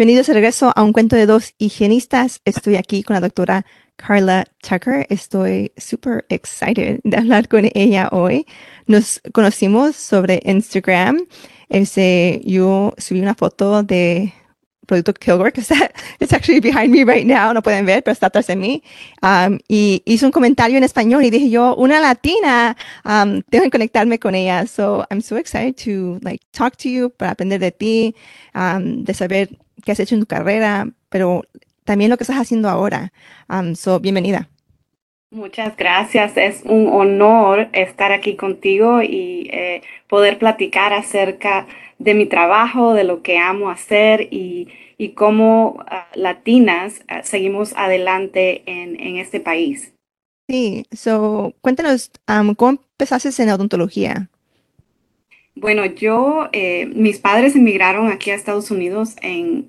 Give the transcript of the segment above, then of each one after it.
Bienvenidos de regreso a un cuento de dos higienistas. Estoy aquí con la doctora Carla Tucker. Estoy súper excited de hablar con ella hoy. Nos conocimos sobre Instagram. Este, yo subí una foto de producto Kilgore, que está it's actually behind me right now, no pueden ver, pero está atrás de mí. Um, y hizo un comentario en español y dije yo, una latina, um, tengo que conectarme con ella. So I'm so excited to like talk to you para aprender de ti, um, de saber qué has hecho en tu carrera, pero también lo que estás haciendo ahora. Um, so bienvenida. Muchas gracias. Es un honor estar aquí contigo y eh, poder platicar acerca de mi trabajo, de lo que amo hacer y, y cómo uh, latinas uh, seguimos adelante en, en, este país. Sí, so, cuéntanos, um, ¿cómo empezaste en odontología? Bueno, yo, eh, mis padres emigraron aquí a Estados Unidos en,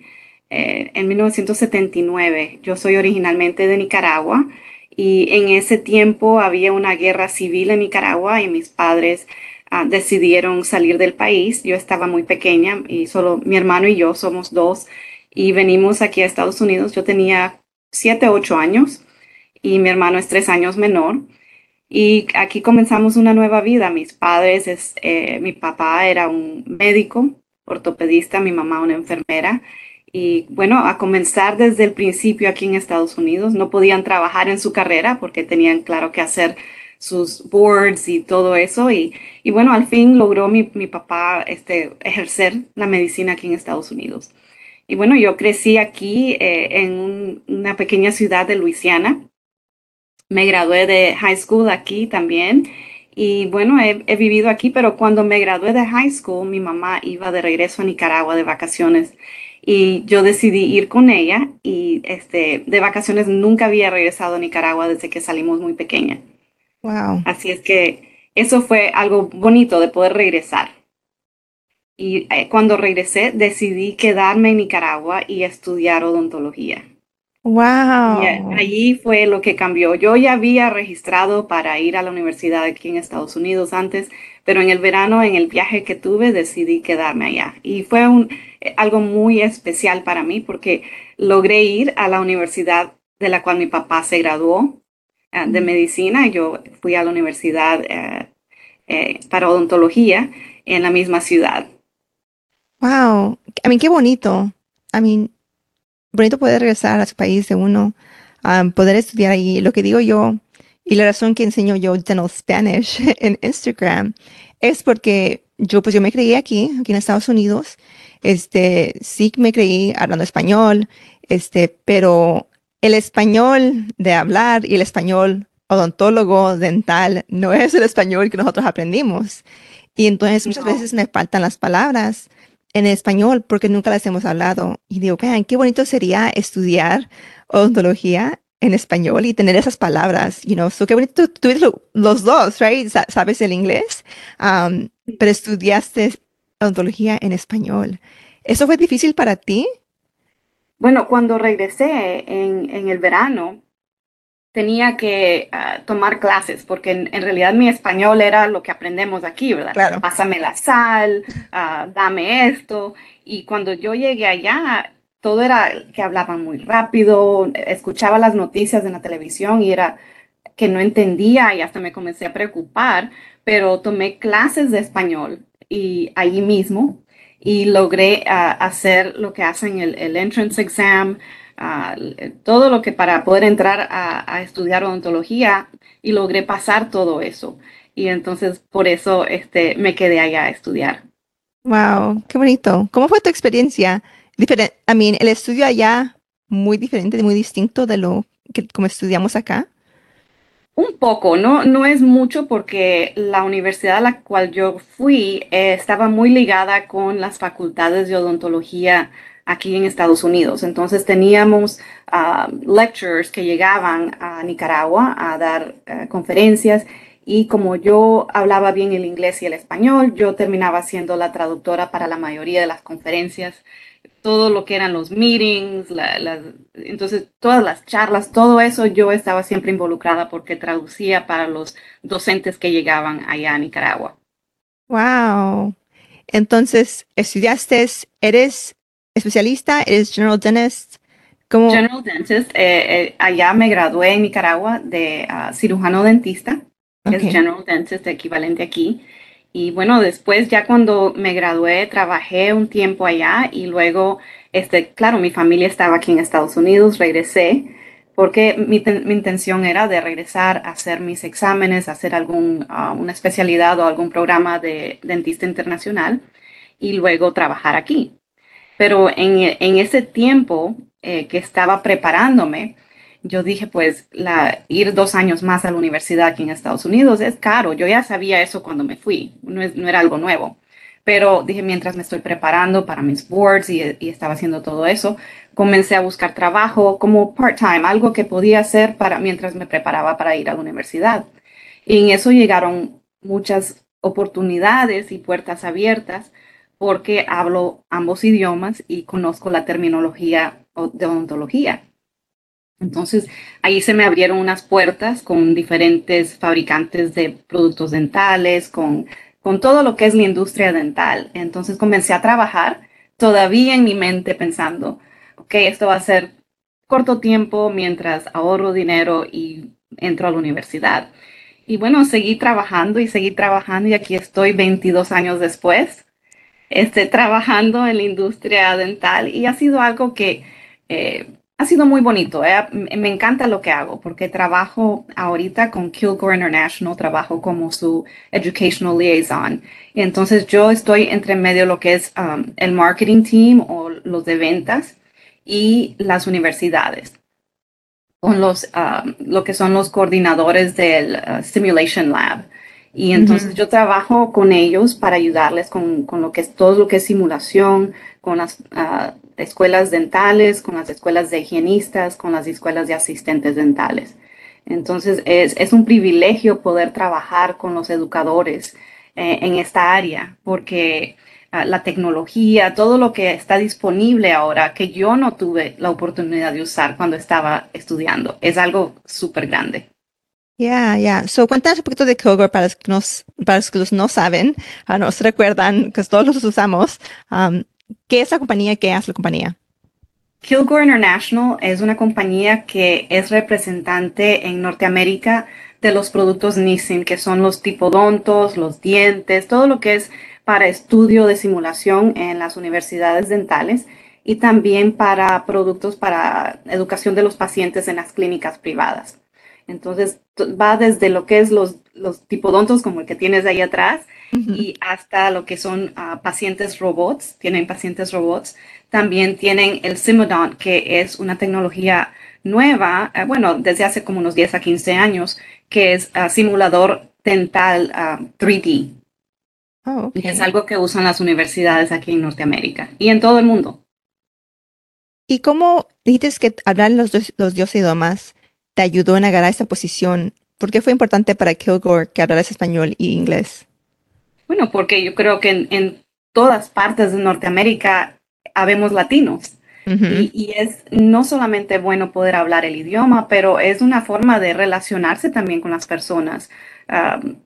eh, en 1979. Yo soy originalmente de Nicaragua y en ese tiempo había una guerra civil en Nicaragua y mis padres uh, decidieron salir del país. Yo estaba muy pequeña y solo mi hermano y yo somos dos y venimos aquí a Estados Unidos. Yo tenía siete, ocho años y mi hermano es tres años menor. Y aquí comenzamos una nueva vida. Mis padres, es, eh, mi papá era un médico, ortopedista, mi mamá una enfermera. Y bueno, a comenzar desde el principio aquí en Estados Unidos, no podían trabajar en su carrera porque tenían claro que hacer sus boards y todo eso. Y, y bueno, al fin logró mi, mi, papá este, ejercer la medicina aquí en Estados Unidos. Y bueno, yo crecí aquí eh, en un, una pequeña ciudad de Luisiana. Me gradué de high school aquí también. Y bueno, he, he, vivido aquí, pero cuando me gradué de high school, mi mamá iba de regreso a Nicaragua de vacaciones y yo decidí ir con ella y este, de vacaciones nunca había regresado a Nicaragua desde que salimos muy pequeña. Wow. Así es que eso fue algo bonito de poder regresar. Y eh, cuando regresé decidí quedarme en Nicaragua y estudiar odontología. Wow. Y allí fue lo que cambió. Yo ya había registrado para ir a la universidad aquí en Estados Unidos antes, pero en el verano, en el viaje que tuve, decidí quedarme allá. Y fue un, eh, algo muy especial para mí porque logré ir a la universidad de la cual mi papá se graduó uh, de medicina. Yo fui a la universidad uh, eh, para odontología en la misma ciudad. Wow, a mí qué bonito. A mí, bonito poder regresar a su país de uno, um, poder estudiar ahí. Lo que digo yo, y la razón que enseño yo dental Spanish en Instagram, es porque yo, pues yo me creí aquí, aquí en Estados Unidos. Este, sí me creí hablando español, este, pero el español de hablar y el español odontólogo dental no es el español que nosotros aprendimos. Y entonces muchas no. veces me faltan las palabras en español porque nunca las hemos hablado. Y digo, vean, qué bonito sería estudiar odontología en español y tener esas palabras, you know, so qué bonito, tú, tú los dos, right? Sabes el inglés, um, pero estudiaste odontología en español. ¿Eso fue difícil para ti? Bueno, cuando regresé en, en el verano, tenía que uh, tomar clases, porque en, en, realidad mi español era lo que aprendemos aquí, ¿verdad? Claro. Pásame la sal, uh, dame esto. Y cuando yo llegué allá, todo era que hablaban muy rápido, escuchaba las noticias en la televisión y era que no entendía y hasta me comencé a preocupar, pero tomé clases de español y ahí mismo y logré uh, hacer lo que hacen el, el entrance exam, uh, todo lo que para poder entrar a, a, estudiar odontología y logré pasar todo eso. Y entonces por eso este, me quedé allá a estudiar. Wow, qué bonito. ¿Cómo fue tu experiencia? Diferente, I mean, el estudio allá muy diferente, muy distinto de lo que como estudiamos acá. Un poco, no, no es mucho porque la universidad a la cual yo fui eh, estaba muy ligada con las facultades de odontología aquí en Estados Unidos. Entonces teníamos uh, lecturers que llegaban a Nicaragua a dar uh, conferencias y como yo hablaba bien el inglés y el español, yo terminaba siendo la traductora para la mayoría de las conferencias, todo lo que eran los meetings, la, la, entonces todas las charlas, todo eso yo estaba siempre involucrada porque traducía para los docentes que llegaban allá a Nicaragua. Wow. Entonces, estudiaste, eres especialista, eres general dentist. ¿Cómo? General dentist. Eh, eh, allá me gradué en Nicaragua de uh, cirujano dentista okay. es General Dentist, equivalente aquí. Y bueno, después ya cuando me gradué, trabajé un tiempo allá y luego, este, claro, mi familia estaba aquí en Estados Unidos, regresé porque mi, mi intención era de regresar a hacer mis exámenes, hacer algún, uh, una especialidad o algún programa de dentista internacional y luego trabajar aquí. Pero en, ese tiempo eh, que estaba preparándome, yo dije, pues, ir dos años más a la universidad aquí en Estados Unidos es caro. Yo ya sabía eso cuando me fui, no era algo nuevo. Pero dije, mientras me estoy preparando para mis boards y, y estaba haciendo todo eso, comencé a buscar trabajo como part-time, algo que podía hacer para, mientras me preparaba para ir a la universidad. Y en eso llegaron muchas oportunidades y puertas abiertas porque hablo ambos idiomas y conozco la terminología de odontología. Entonces, ahí se me abrieron unas puertas con diferentes fabricantes de productos dentales, con, con todo lo que es la industria dental. Entonces, comencé a trabajar todavía en mi mente pensando, ok, esto va a ser corto tiempo mientras ahorro dinero y entro a la universidad. Y bueno, seguí trabajando y seguí trabajando y aquí estoy 22 años después, este, trabajando en la industria dental y ha sido algo que... Eh, ha sido muy bonito. Eh. Me encanta lo que hago porque trabajo ahorita con Kilgore International, trabajo como su Educational Liaison. Entonces yo estoy entre medio lo que es um, el marketing team o los de ventas y las universidades con los, uh, lo que son los coordinadores del uh, Simulation Lab. Y entonces uh -huh. yo trabajo con ellos para ayudarles con, con, lo que es todo lo que es simulación, con las uh, escuelas dentales, con las escuelas de higienistas, con las escuelas de asistentes dentales. Entonces, es, es un privilegio poder trabajar con los educadores eh, en esta área, porque uh, la tecnología, todo lo que está disponible ahora, que yo no tuve la oportunidad de usar cuando estaba estudiando, es algo súper grande. Yeah. Yeah. So, cuéntanos un poquito de Kilgore para los que, nos, para los que no saben, uh, nos recuerdan, que todos los usamos. Um, ¿Qué es la compañía? ¿Qué hace la compañía? Kilgore International es una compañía que es representante en Norteamérica de los productos Nissin, que son los tipodontos, los dientes, todo lo que es para estudio de simulación en las universidades dentales y también para productos para educación de los pacientes en las clínicas privadas. Entonces, va desde lo que es los, los tipodontos, como el que tienes ahí atrás, uh -huh. y hasta lo que son uh, pacientes robots, tienen pacientes robots. También tienen el Simodont, que es una tecnología nueva, uh, bueno, desde hace como unos 10 a 15 años, que es uh, simulador dental 3D. Oh, okay. Y es algo que usan las universidades aquí en Norteamérica y en todo el mundo. ¿Y cómo dijiste que hablar los los dos idiomas te ayudó en agarrar esa posición? ¿Por qué fue importante para Kilgore que hablaras español y inglés? Bueno, porque yo creo que en, en todas partes de Norteamérica habemos latinos. Uh -huh. y, y, es no solamente bueno poder hablar el idioma, pero es una forma de relacionarse también con las personas.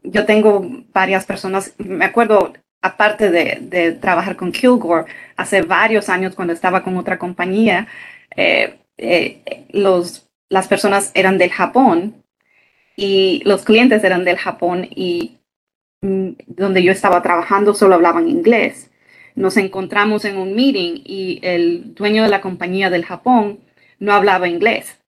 Yo tengo varias personas, me acuerdo, aparte de, de, trabajar con Kilgore, hace varios años cuando estaba con otra compañía, eh, eh, los, las personas eran del Japón y los clientes eran del Japón y Mm, donde yo estaba trabajando solo hablaban inglés. Nos encontramos en un meeting y el dueño de la compañía del Japón no hablaba inglés,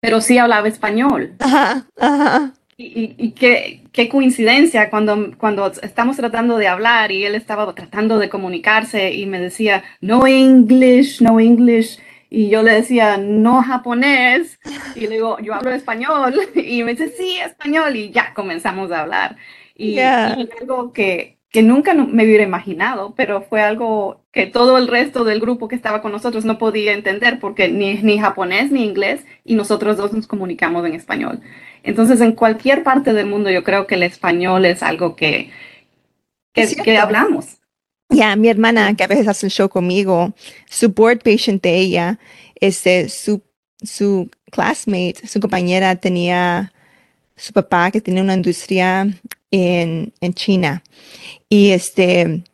pero sí hablaba español. Ajá, ajá. Y, y, y qué, qué, coincidencia cuando, cuando estamos tratando de hablar y él estaba tratando de comunicarse y me decía, no English, no English. Y yo le decía, no japonés. Y le digo, yo hablo español. Y me dice, sí, español. Y ya comenzamos a hablar. Y, yeah. y algo que, que nunca me hubiera imaginado, pero fue algo que todo el resto del grupo que estaba con nosotros no podía entender porque ni, ni japonés ni inglés y nosotros dos nos comunicamos en español. Entonces, en cualquier parte del mundo yo creo que el español es algo que, que, hablamos. Ya, mi hermana que a veces hace el show conmigo, su board patient de ella, este, su, su classmate, su compañera tenía su papá que tenía una industria en, en China. Y este,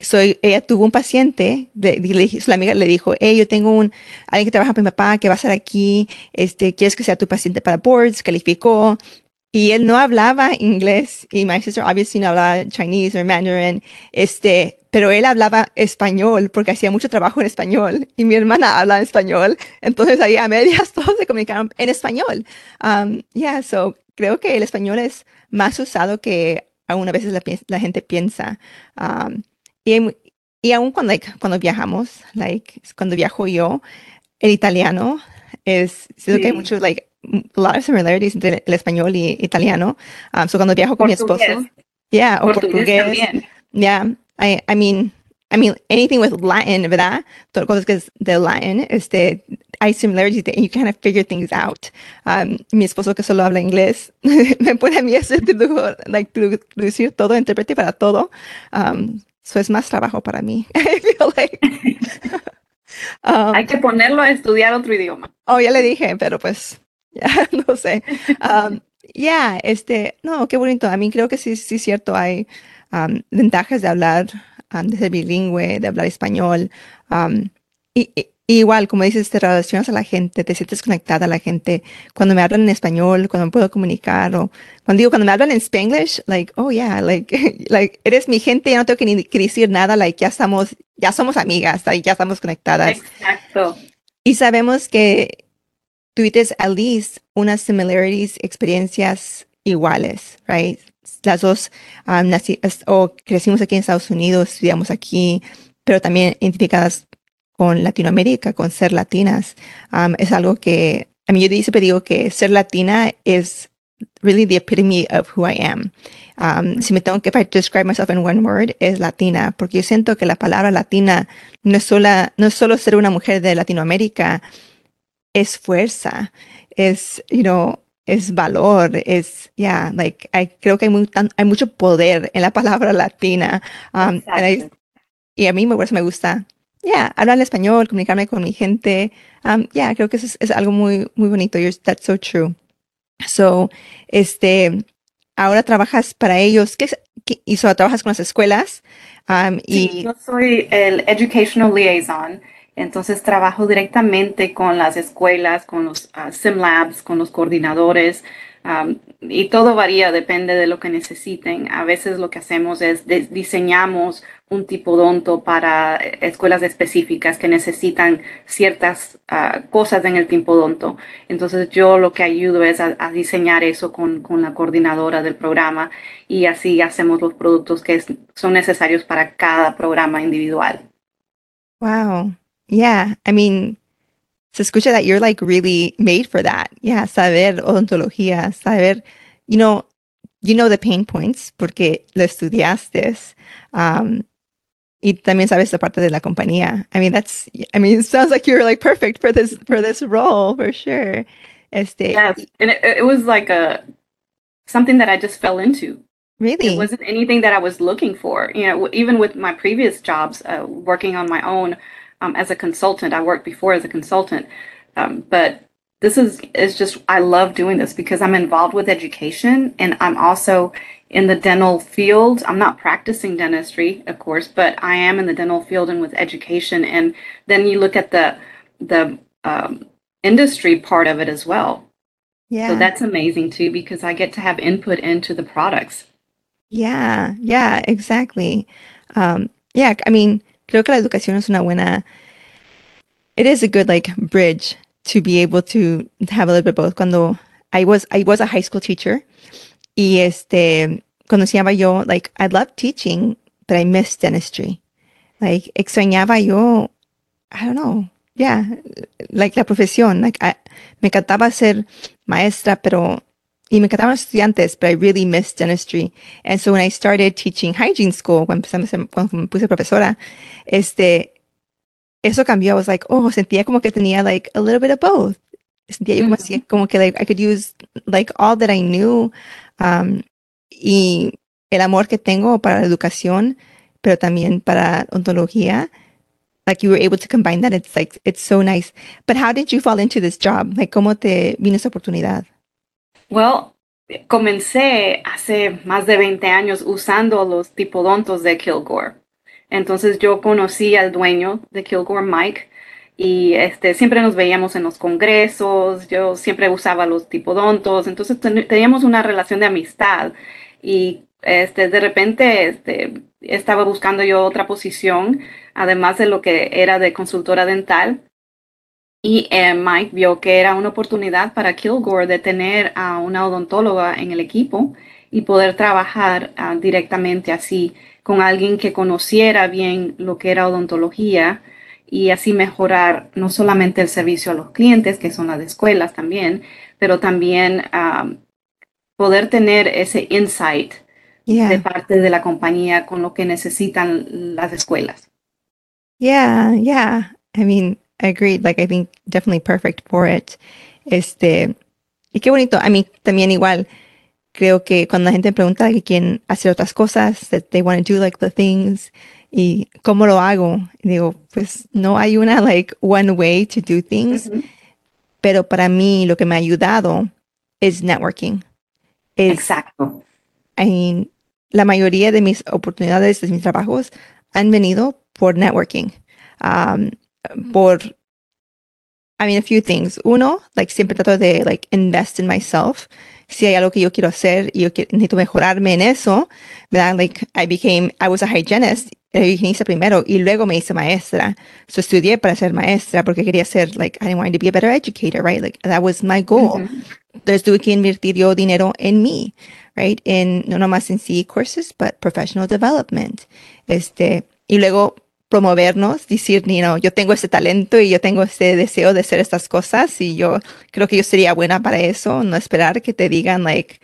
soy, ella tuvo un paciente, de, la amiga le dijo, hey, yo tengo un, alguien que trabaja para mi papá, que va a estar aquí, este, quieres que sea tu paciente para boards, calificó, y él no hablaba inglés, y my sister obviously no hablaba Chinese o Mandarin, este, pero él hablaba español porque hacía mucho trabajo en español, y mi hermana habla español, entonces ahí a medias todos se comunicaron en español. Um, yeah, so creo que el español es más usado que aún a veces la, gente piensa. Um, y, y aún cuando, cuando viajamos, like, cuando viajo yo, el italiano es, siento que hay muchos, like, a lot of similarities entre el español y italiano. Um, so cuando viajo con mi esposo, yeah, o portugués, yeah, I, I mean, I mean, anything with Latin, ¿verdad? Todo cosas que es de Latin, este, hay similarities and you kind of figure things out. Um, mi esposo que solo habla inglés me pone a mí hacer like, traducir todo, intérprete para todo. Um, eso es más trabajo para mí. I feel like. um, hay que ponerlo a estudiar otro idioma. Oh, ya le dije, pero pues, no sé. Um, yeah, este, no, qué bonito. A mí creo que sí, sí es cierto, hay um, ventajas de hablar, um, de ser bilingüe, de hablar español. Um, y, y, igual, como dices, te relacionas a la gente, te sientes conectada a la gente. Cuando me hablan en español, cuando me puedo comunicar, o cuando digo, cuando me hablan en Spanglish, like, oh yeah, like, like, eres mi gente, ya no tengo que, ni, que decir nada, like, ya estamos, ya somos amigas, like, ya estamos conectadas. Exacto. Y sabemos que tuviste at least unas similarities, experiencias iguales, right? Las dos um, nací, o crecimos aquí en Estados Unidos, estudiamos aquí, pero también identificadas con Latinoamérica, con ser latinas. Um, es algo que, a mí yo siempre digo que ser latina es really the epitome of who I am. Um, si me tengo que describe myself in one word, es latina, porque yo siento que la palabra latina no es, sola, no es solo ser una mujer de Latinoamérica, es fuerza, es, you know, es valor, es, yeah, like, I, creo que hay, muy, hay mucho poder en la palabra latina. Um, y a mí me, me gusta yeah, hablar español, comunicarme con mi gente. Um, yeah, creo que eso es, es, algo muy, muy bonito. You're, that's so true. So, este, ahora trabajas para ellos. ¿Qué, qué y trabajas con las escuelas? Um, sí, yo soy el Educational Liaison. Entonces trabajo directamente con las escuelas, con los uh, sim labs, con los coordinadores, y todo varía, depende de lo que necesiten. A veces lo que hacemos es diseñamos un tipo donto para escuelas específicas que necesitan ciertas uh, cosas en el tipo donto. Entonces yo lo que ayudo es a, diseñar eso con, la coordinadora del programa y así hacemos los productos que son necesarios para cada programa individual. Wow. Yeah. I mean, se escucha that you're like really made for that. Yeah, saber odontología, saber, you know, you know the pain points porque lo estudiaste. Um, y también sabes la parte de la compañía. I mean, that's, I mean, it sounds like you're like perfect for this, for this role for sure. Este, yes. And it, it was like a, something that I just fell into. Really? It wasn't anything that I was looking for. You know, even with my previous jobs, uh, working on my own, um, as a consultant. I worked before as a consultant, um, but this is is just I love doing this because I'm involved with education and I'm also in the dental field. I'm not practicing dentistry, of course, but I am in the dental field and with education. And then you look at the the um, industry part of it as well. Yeah. So that's amazing too because I get to have input into the products. Yeah, yeah, exactly. Um, yeah, I mean, creo que la educación es una buena, it is a good like bridge to be able to have a little bit both. Cuando I was, I was a high school teacher y este, conocía yo, like, I love teaching, but I miss dentistry. Like, extrañaba yo, I don't know, yeah, like la profesión, like, me encantaba ser maestra, pero y me encantaban los estudiantes, but I really missed dentistry. And so when I started teaching hygiene school, cuando, empecé, cuando me puse profesora, este, eso cambió. I was like, oh, sentía como que tenía like a little bit of both. Sentía yo como, Ujú. así, como que like, I could use like all that I knew. Um, y el amor que tengo para la educación, pero también para ontología. Like you were able to combine that. It's like, it's so nice. But how did you fall into this job? Like, ¿cómo te vino esa oportunidad? Well, comencé hace más de 20 años usando los tipodontos de Kilgore. Entonces yo conocí al dueño de Kilgore, Mike, y este, siempre nos veíamos en los congresos, yo siempre usaba los tipodontos, entonces ten- teníamos una relación de amistad y este, de repente este, estaba buscando yo otra posición, además de lo que era de consultora dental. Y eh, Mike vio que era una oportunidad para Kilgore de tener a una odontóloga en el equipo y poder trabajar ah, directamente así con alguien que conociera bien lo que era odontología y así mejorar no solamente el servicio a los clientes, que son las escuelas también, pero también ah, poder tener ese insight de parte de la compañía con lo que necesitan las escuelas. Yeah, yeah. I mean, agreed. Like, I think definitely perfect for it. Este, y qué bonito. I mean, también igual, creo que cuando la gente me pregunta que quieren hacer otras cosas, that they want to do like the things, y cómo lo hago, y digo, pues no hay una like one way to do things, pero para mí lo que me ha ayudado es networking. Es, Exacto. I mean, la mayoría de mis oportunidades de mis trabajos han venido por networking. Um, por, I mean, a few things. Uno, like, siempre trato de, like, invest in myself. Si hay algo que yo quiero hacer y yo que- necesito mejorarme en eso, ¿verdad? Like, I became, I was a hygienist, era higienista primero, y luego me hice maestra. So, estudié para ser maestra porque quería ser, like, I wanted to be a better educator, right? Like, that was my goal. Ujú. Entonces tuve que invertir yo dinero en mí, right? En, no nomás en sí courses, but professional development. Este, y luego promovernos, decir, you know, yo tengo este talento y yo tengo este deseo de hacer estas cosas y yo creo que yo sería buena para eso, no esperar que te digan, like,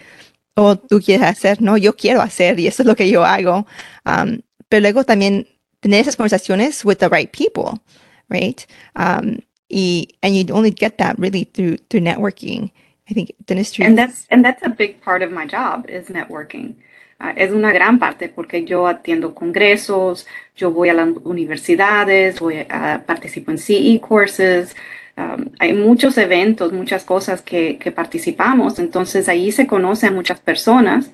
oh, tú quieres hacer, no, yo quiero hacer y eso es lo que yo hago. Um, pero luego también tener esas conversaciones with the right people, right? Um, y, and you only get that really through, through networking. I think. And that's and that's a big part of my job is networking. Ah, es una gran parte porque yo atiendo congresos, yo voy a las universidades, voy a participo en CE courses. um, hay muchos eventos, muchas cosas que, participamos. Entonces ahí se conoce a muchas personas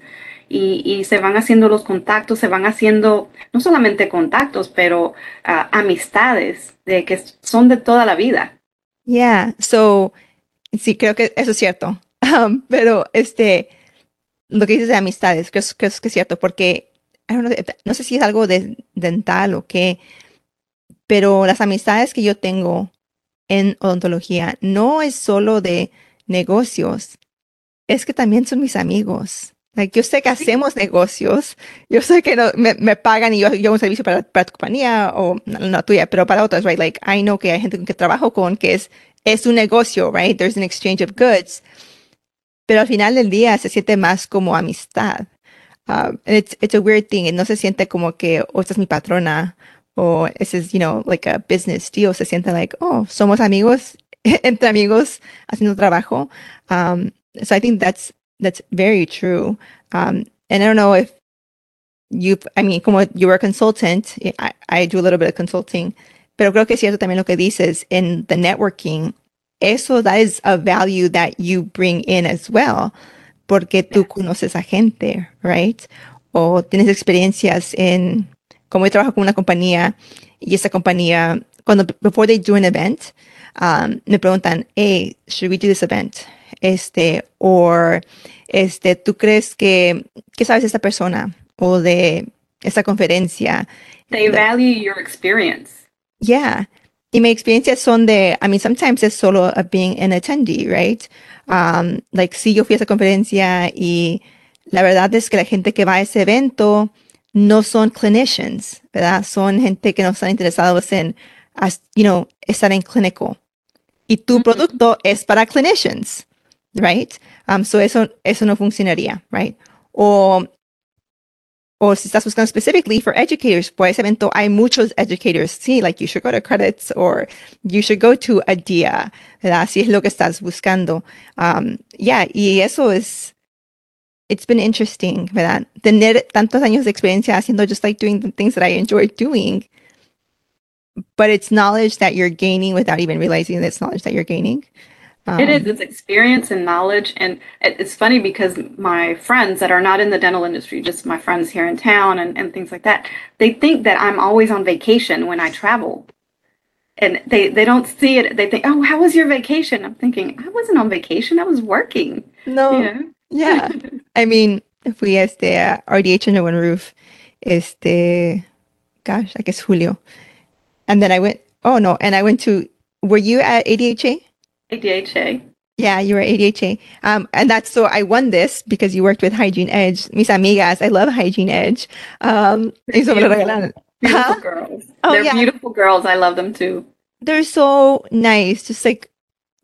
y, se van haciendo los contactos, se van haciendo no solamente contactos, pero ah, amistades de que son de toda la vida. Yeah, so sí, creo que eso es cierto. Um, pero este, lo que dices de amistades, creo, que es que es cierto, porque I don't know, if- no sé si es algo de dental o qué, pero las amistades que yo tengo en odontología no es solo de negocios, es que también son mis amigos. Like, yo sé que hacemos negocios, yo sé que no, me, me pagan y yo, yo hago un servicio para, para tu compañía o no, no tuya, pero para otras, right? Like, I know que hay gente con que trabajo con que es, es un negocio, right? There's an exchange of goods. Pero al final del día se siente más como amistad. Um, it's, it's a weird thing. No se siente como que, oh, esta es mi patrona, o ese es, you know, like a business deal. Se siente like, oh, somos amigos, entre amigos haciendo trabajo. Um, so I think that's, that's very true. Um, and I don't know if you, I mean, como you were a consultant, I, I do a little bit of consulting, pero creo que es cierto también lo que dices in the networking. Eso, that is a value that you bring in as well, porque tú conoces a gente, right? O tienes experiencias en, como yo trabajo con una compañía y esa compañía, cuando, before they do an event, um, me preguntan, hey, should we do this event? Este, or, este, ¿tú crees que, qué sabes de esta persona? O de esta conferencia. They value your experience. Yeah. Y mi experiencias son de, I mean, sometimes es solo being an attendee, right? Um, like, sí, yo fui a esa conferencia y la verdad es que la gente que va a ese evento no son clinicians, ¿verdad? Son gente que no están interesados en, you know, estar en clínico. Y tu Ujú. producto es para clinicians. right? Um, so eso, eso no funcionaría, right? O, o si estás buscando specifically for educators, por ese evento hay muchos educators, sí, like you should go to credits or you should go to a día, ¿verdad? Si es lo que estás buscando. Um, yeah, y eso es, it's been interesting, ¿verdad? Tener tantos años de experiencia haciendo just like doing the things that I enjoy doing. But it's knowledge that you're gaining without even realizing it's knowledge that you're gaining. Um, it is. It's experience and knowledge. And it's funny because my friends that are not in the dental industry, just my friends here in town and, and things like that, they think that I'm always on vacation when I travel. And they, they don't see it. They think, oh, how was your vacation? I'm thinking, I wasn't on vacation. I was working. No. You know? Yeah. I mean, if we este uh, RDH under one roof, este, gosh, I guess Julio. And then I went, oh no, and I went to, were you at ADHA? ADHA. Yeah, you were ADHA. Um, and that's so I won this because you worked with Hygiene Edge. Mis amigas, I love Hygiene Edge. Um, beautiful, beautiful girls. Oh, they're yeah. beautiful girls. I love them too. They're so nice. Just like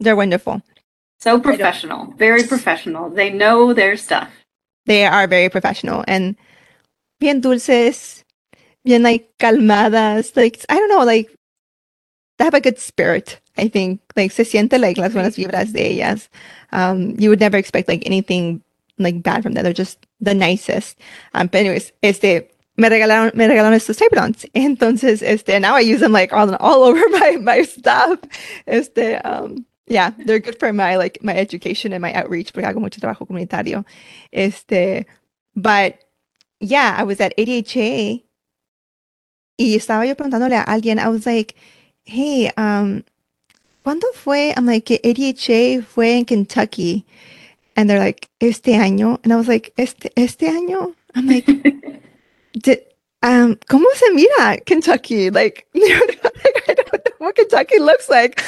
they're wonderful. So professional, very professional. They know their stuff. They are very professional and bien dulces, bien like calmadas. Like I don't know, like they have a good spirit. I think like se siente like las buenas vibras de ellas. Um, you would never expect like anything like bad from them. They're just the nicest. Um, but anyways, este me regalaron me regalaron estos tape Entonces, este now I use them like all all over my my stuff. Este um yeah, they're good for my like my education and my outreach porque hago mucho trabajo comunitario. Este, but yeah, I was at ADHA y estaba yo preguntándole a alguien, I was like, hey, um, ¿cuándo fue? I'm like, ADHA fue en Kentucky. And they're like, este año. And I was like, este, este año? I'm like, did, um, ¿cómo se mira Kentucky? Like, I don't know what Kentucky looks like.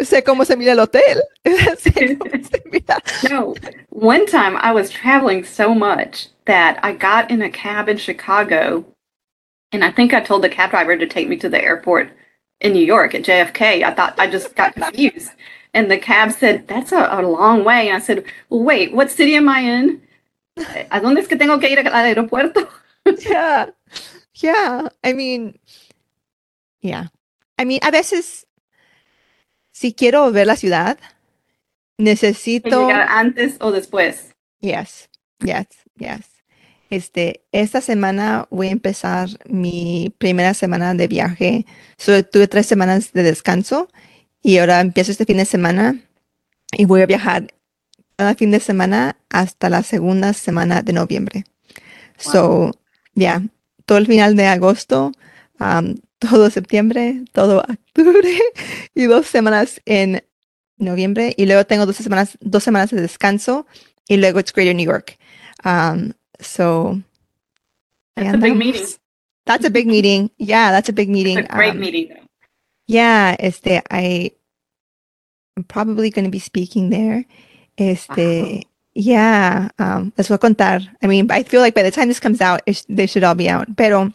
Sé cómo se mira el hotel. no, one time I was traveling so much that I got in a cab in Chicago, and I think I told the cab driver to take me to the airport in New York at JFK. I thought I just got confused. And the cab said, That's a, a long way. And I said, Well, wait, what city am I in? ¿A dónde es que tengo que ir al aeropuerto? yeah. Yeah. I mean, yeah. I mean, a veces, si quiero ver la ciudad, necesito. antes o después. Yes. Yes. Yes. Este, esta semana voy a empezar mi primera semana de viaje. So, tuve tres semanas de descanso y ahora empiezo este fin de semana y voy a viajar cada fin de semana hasta la segunda semana de noviembre. So, ya, todo el final de agosto, um, todo septiembre, todo octubre y dos semanas en noviembre y luego tengo dos semanas, dos semanas de descanso y luego it's Greater New York. Um, so that's a big meeting. That's a big meeting. Yeah, that's a big meeting. It's a great um, meeting. Though. Yeah, este, I, I'm probably going to be speaking there. Este, wow. yeah, um, les voy a contar. I mean, I feel like by the time this comes out, they should all be out. Pero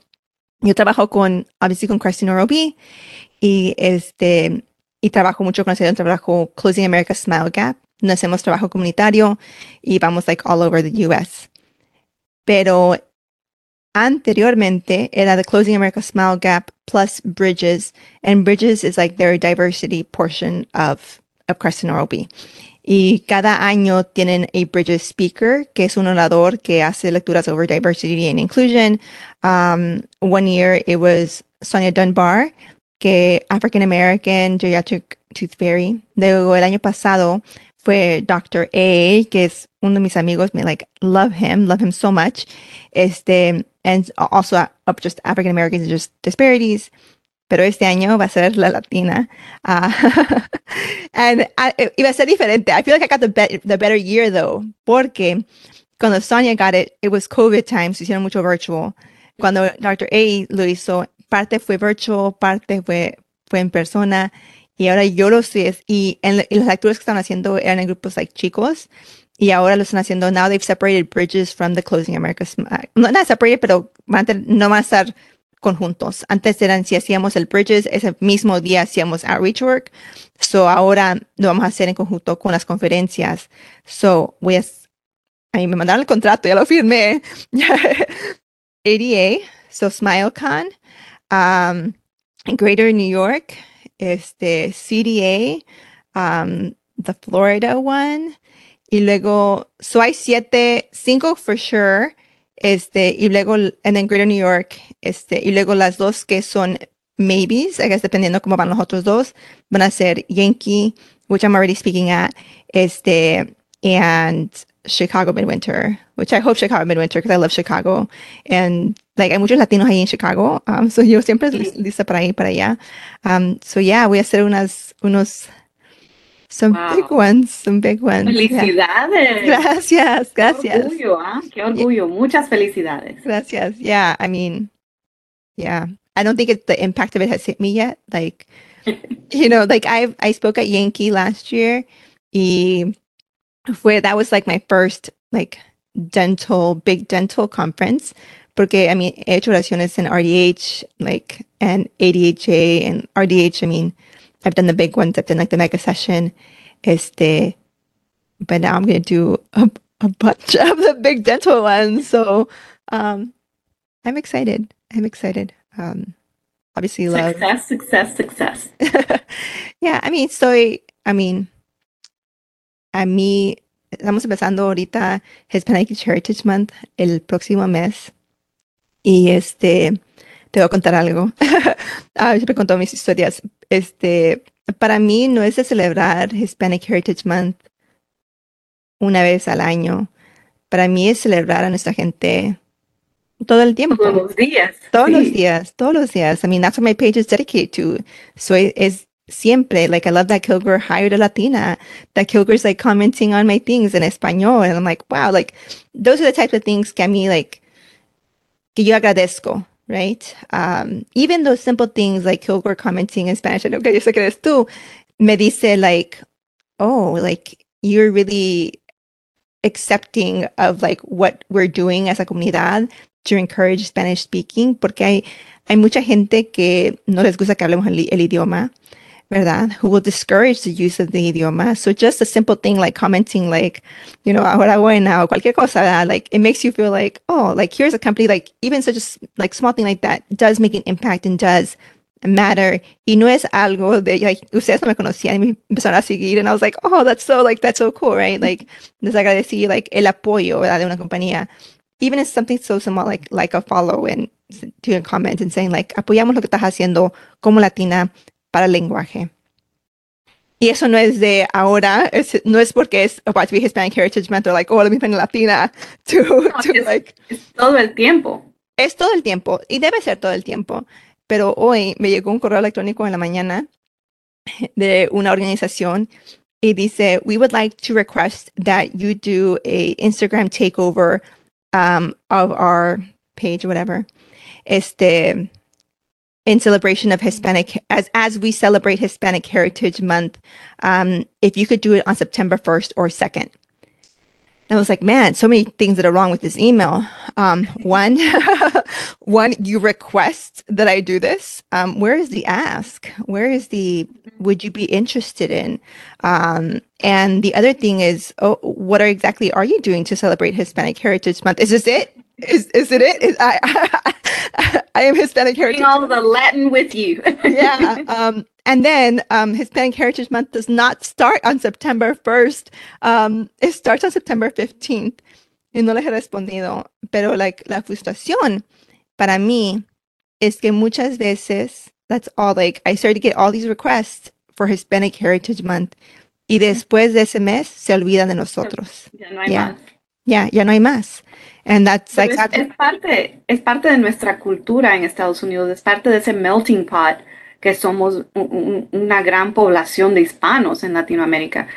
yo trabajo con, obviously con Christy Norobi y este, y trabajo mucho con el trabajo Closing America Smile Gap. No hacemos trabajo comunitario y vamos like all over the US. Pero anteriormente era the Closing America Smile Gap plus Bridges, and Bridges is like their diversity portion of, of Crescent Nairobi. Y cada año tienen a Bridges speaker, que es un orador que hace lecturas over diversity and inclusion. Um, one year it was Sonia Dunbar, que African American Geriatric Tooth Fairy. Luego el año pasado fue Dr. A, que es uno de mis amigos, me like love him, love him so much. Este, and also uh, just African Americans, just disparities. Pero este año va a ser la latina. Uh, and I, iba a ser diferente. I feel like I got the, be the better year though, porque cuando Sonia got it, it was COVID time, se hicieron mucho virtual. Cuando Dr. A lo hizo, parte fue virtual, parte fue, fue en persona. Y ahora yo lo sé, y, en, y las lecturas que están haciendo eran en grupos like chicos, y ahora lo están haciendo, now they've separated bridges from the Closing America, no, not separated, pero van a no van a estar conjuntos. Antes eran si hacíamos el Bridges, ese mismo día hacíamos outreach work. So ahora lo vamos a hacer en conjunto con las conferencias. So voy a, ahí me mandaron el contrato, ya lo firmé. ADA, so SmileCon, um, Greater New York, este, CDA, um, the Florida one, y luego, so hay siete, cinco for sure, este, y luego, and then Greater New York, este, y luego las dos que son maybes, I guess dependiendo cómo van los otros dos, van a ser Yankee, which I'm already speaking at, este, and Chicago Midwinter, which I hope Chicago Midwinter because I love Chicago. And like hay muchos latinos ahí en Chicago. Um, so yo siempre sí. lista para ir para allá. Um, so yeah, voy a hacer unas, unos, some wow. big ones, some big ones. Felicidades. Yeah. Gracias, gracias. Qué orgullo, ¿eh? Qué orgullo. Yeah. Muchas felicidades. Gracias. Yeah, I mean, yeah. I don't think it, the impact of it has hit me yet. Like, you know, like I I spoke at Yankee last year. Y fue that was like my first like dental big dental conference porque I mean he hecho oraciones in RDH like and ADHA and RDH I mean I've done the big ones I've done like the mega session este but now I'm gonna do a, a bunch of the big dental ones so um I'm excited I'm excited um obviously love success success success yeah I mean so I mean a mí, estamos empezando ahorita Hispanic Heritage Month el próximo mes. Y este, te voy a contar algo. ah, siempre contó mis historias. Este, para mí no es de celebrar Hispanic Heritage Month una vez al año. Para mí es celebrar a nuestra gente todo el tiempo. Todos los días. Todos sí. los días, todos los días. I mean, that's what my page is dedicated to. So es siempre. Like, I love that Kilgore hired a Latina, that Kilgore's like commenting on my things in Espanol. And I'm like, wow, like, those are the types of things que a mí, like, que yo agradezco, right? Um, even those simple things like Kilgore commenting in Spanish, and okay, yo sé que eres tú, me dice, like, oh, like, you're really accepting of like what we're doing as a comunidad to encourage Spanish speaking, porque hay, hay mucha gente que no les gusta que hablemos el, el idioma. ¿Verdad? Who will discourage the use of the idioma. So just a simple thing like commenting like, you know, ahora buena o cualquier cosa, ¿verdad? like it makes you feel like, oh, like here's a company, like even such a like small thing like that does make an impact and does matter. Y no es algo de, like, ustedes no me conocían y me empezaron a seguir and I was like, oh, that's so, like, that's so cool, right? Like, les agradecí, like, el apoyo, ¿verdad? De una compañía. Even if something so small, like, like a follow and to a comment and saying, like, apoyamos lo que estás haciendo como latina para el lenguaje. Y eso no es de ahora, es, no es porque es about to be Hispanic Heritage Month like, oh, let me find Latina to, no, to es, like. Es todo el tiempo. Es todo el tiempo y debe ser todo el tiempo. Pero hoy me llegó un correo electrónico en la mañana de una organización y dice, we would like to request that you do a Instagram takeover um, of our page, whatever. Este, in celebration of Hispanic as as we celebrate Hispanic Heritage Month. Um, if you could do it on September first or second. And I was like, man, so many things that are wrong with this email. Um, one, one, you request that I do this. Um, where is the ask? Where is the would you be interested in? Um, and the other thing is, oh, what are exactly are you doing to celebrate Hispanic Heritage Month? Is this it? Is is it it? Is, I, I, I am Hispanic Heritage. Bring all the Latin with you. yeah. Um, and then um, Hispanic Heritage Month does not start on September 1st. Um, it starts on September 15th. Y no les he respondido. Pero like, la frustración para mí es que muchas veces, that's all, like, I started to get all these requests for Hispanic Heritage Month. Y después de ese mes se olvidan de nosotros. Ya no hay Yeah. más. Ya, ya no hay más. And that's like, es, es parte, es parte de nuestra cultura en Estados Unidos, es parte de ese melting pot que somos un- un- una gran población de hispanos en Latinoamérica.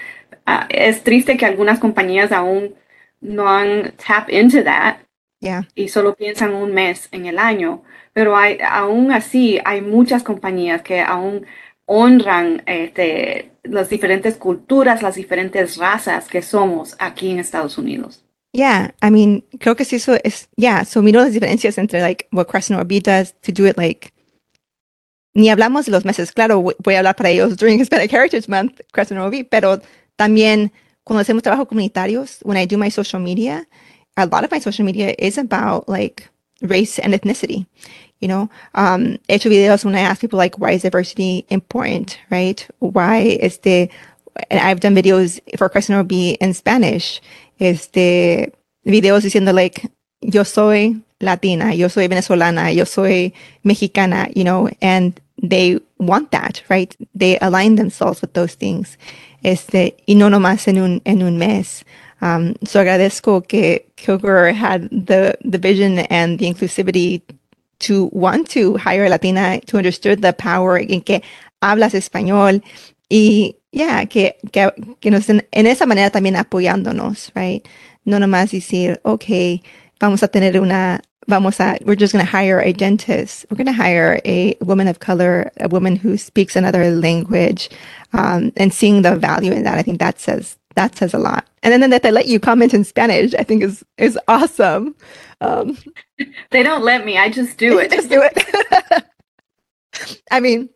Ah, es triste que algunas compañías aún no han tap into that yeah, y solo piensan un mes en el año, pero hay, aún así hay muchas compañías que aún honran este, las diferentes culturas, las diferentes razas que somos aquí en Estados Unidos. Yeah, I mean, creo que sí eso es, yeah, so miro las diferencias entre like what Crescent Orb does to do it like ni hablamos de los meses, claro, voy a hablar para ellos during Hispanic Heritage Month, Crescent Orb, pero también cuando hacemos trabajo comunitarios, when I do my social media, a lot of my social media is about like race and ethnicity. You know, um, he hecho videos when I ask people like, why is diversity important, right? Why is the, and I've done videos for Crescent Orb in Spanish, este, videos diciendo like, yo soy Latina, yo soy venezolana, yo soy mexicana, you know, and they want that, right? They align themselves with those things. Este, y no nomás en un, en un mes. Um, so agradezco que Kilgore had the, the vision and the inclusivity to want to hire a Latina, to understand the power en que hablas español y yeah, que, que, que nos en, en esa manera también apoyándonos, right? No nomás decir, okay, vamos a tener una, vamos a, we're just going to hire a dentist. We're going to hire a woman of color, a woman who speaks another language, um, and seeing the value in that. I think that says, that says a lot. And then, then that they let you comment in Spanish, I think is, is awesome. Um, they don't let me. I just do it. just do it. I mean,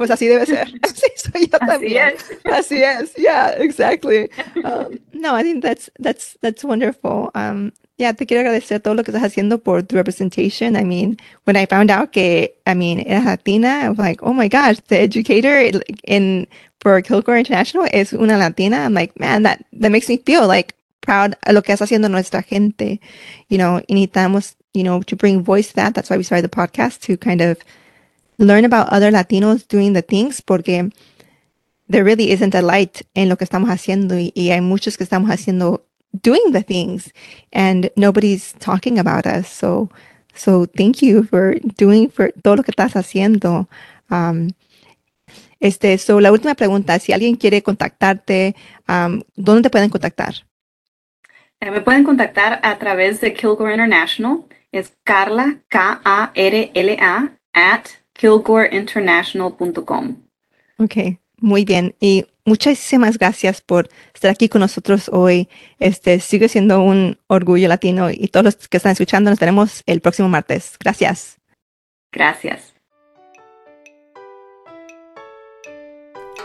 pues así debe ser. Así soy yo también. Así es. Así es. Yeah, exactly. Um, no, I think that's that's that's wonderful. Um, yeah, te quiero agradecer todo lo que estás haciendo por tu representation. I mean, when I found out que, I mean, era latina, I was like, oh my gosh, the educator in for Kilgore International is una latina. I'm like, man, that that makes me feel like proud of lo que está haciendo nuestra gente. You know, y necesitamos, you know, to bring voice to that. That's why we started the podcast to kind of learn about other Latinos doing the things porque there really isn't a light en lo que estamos haciendo y, hay muchos que estamos haciendo doing the things and nobody's talking about us. So, so thank you for doing for todo lo que estás haciendo. Um, este, so la última pregunta, si alguien quiere contactarte, um, ¿dónde te pueden contactar? Eh, me pueden contactar a través de Kilgore International. Es Carla, K-A-R-L-A, at kilgoreinternational.com. Ok, muy bien. Y muchísimas gracias por estar aquí con nosotros hoy. Este sigue siendo un orgullo latino y todos los que están escuchando nos tenemos el próximo martes. Gracias. Gracias.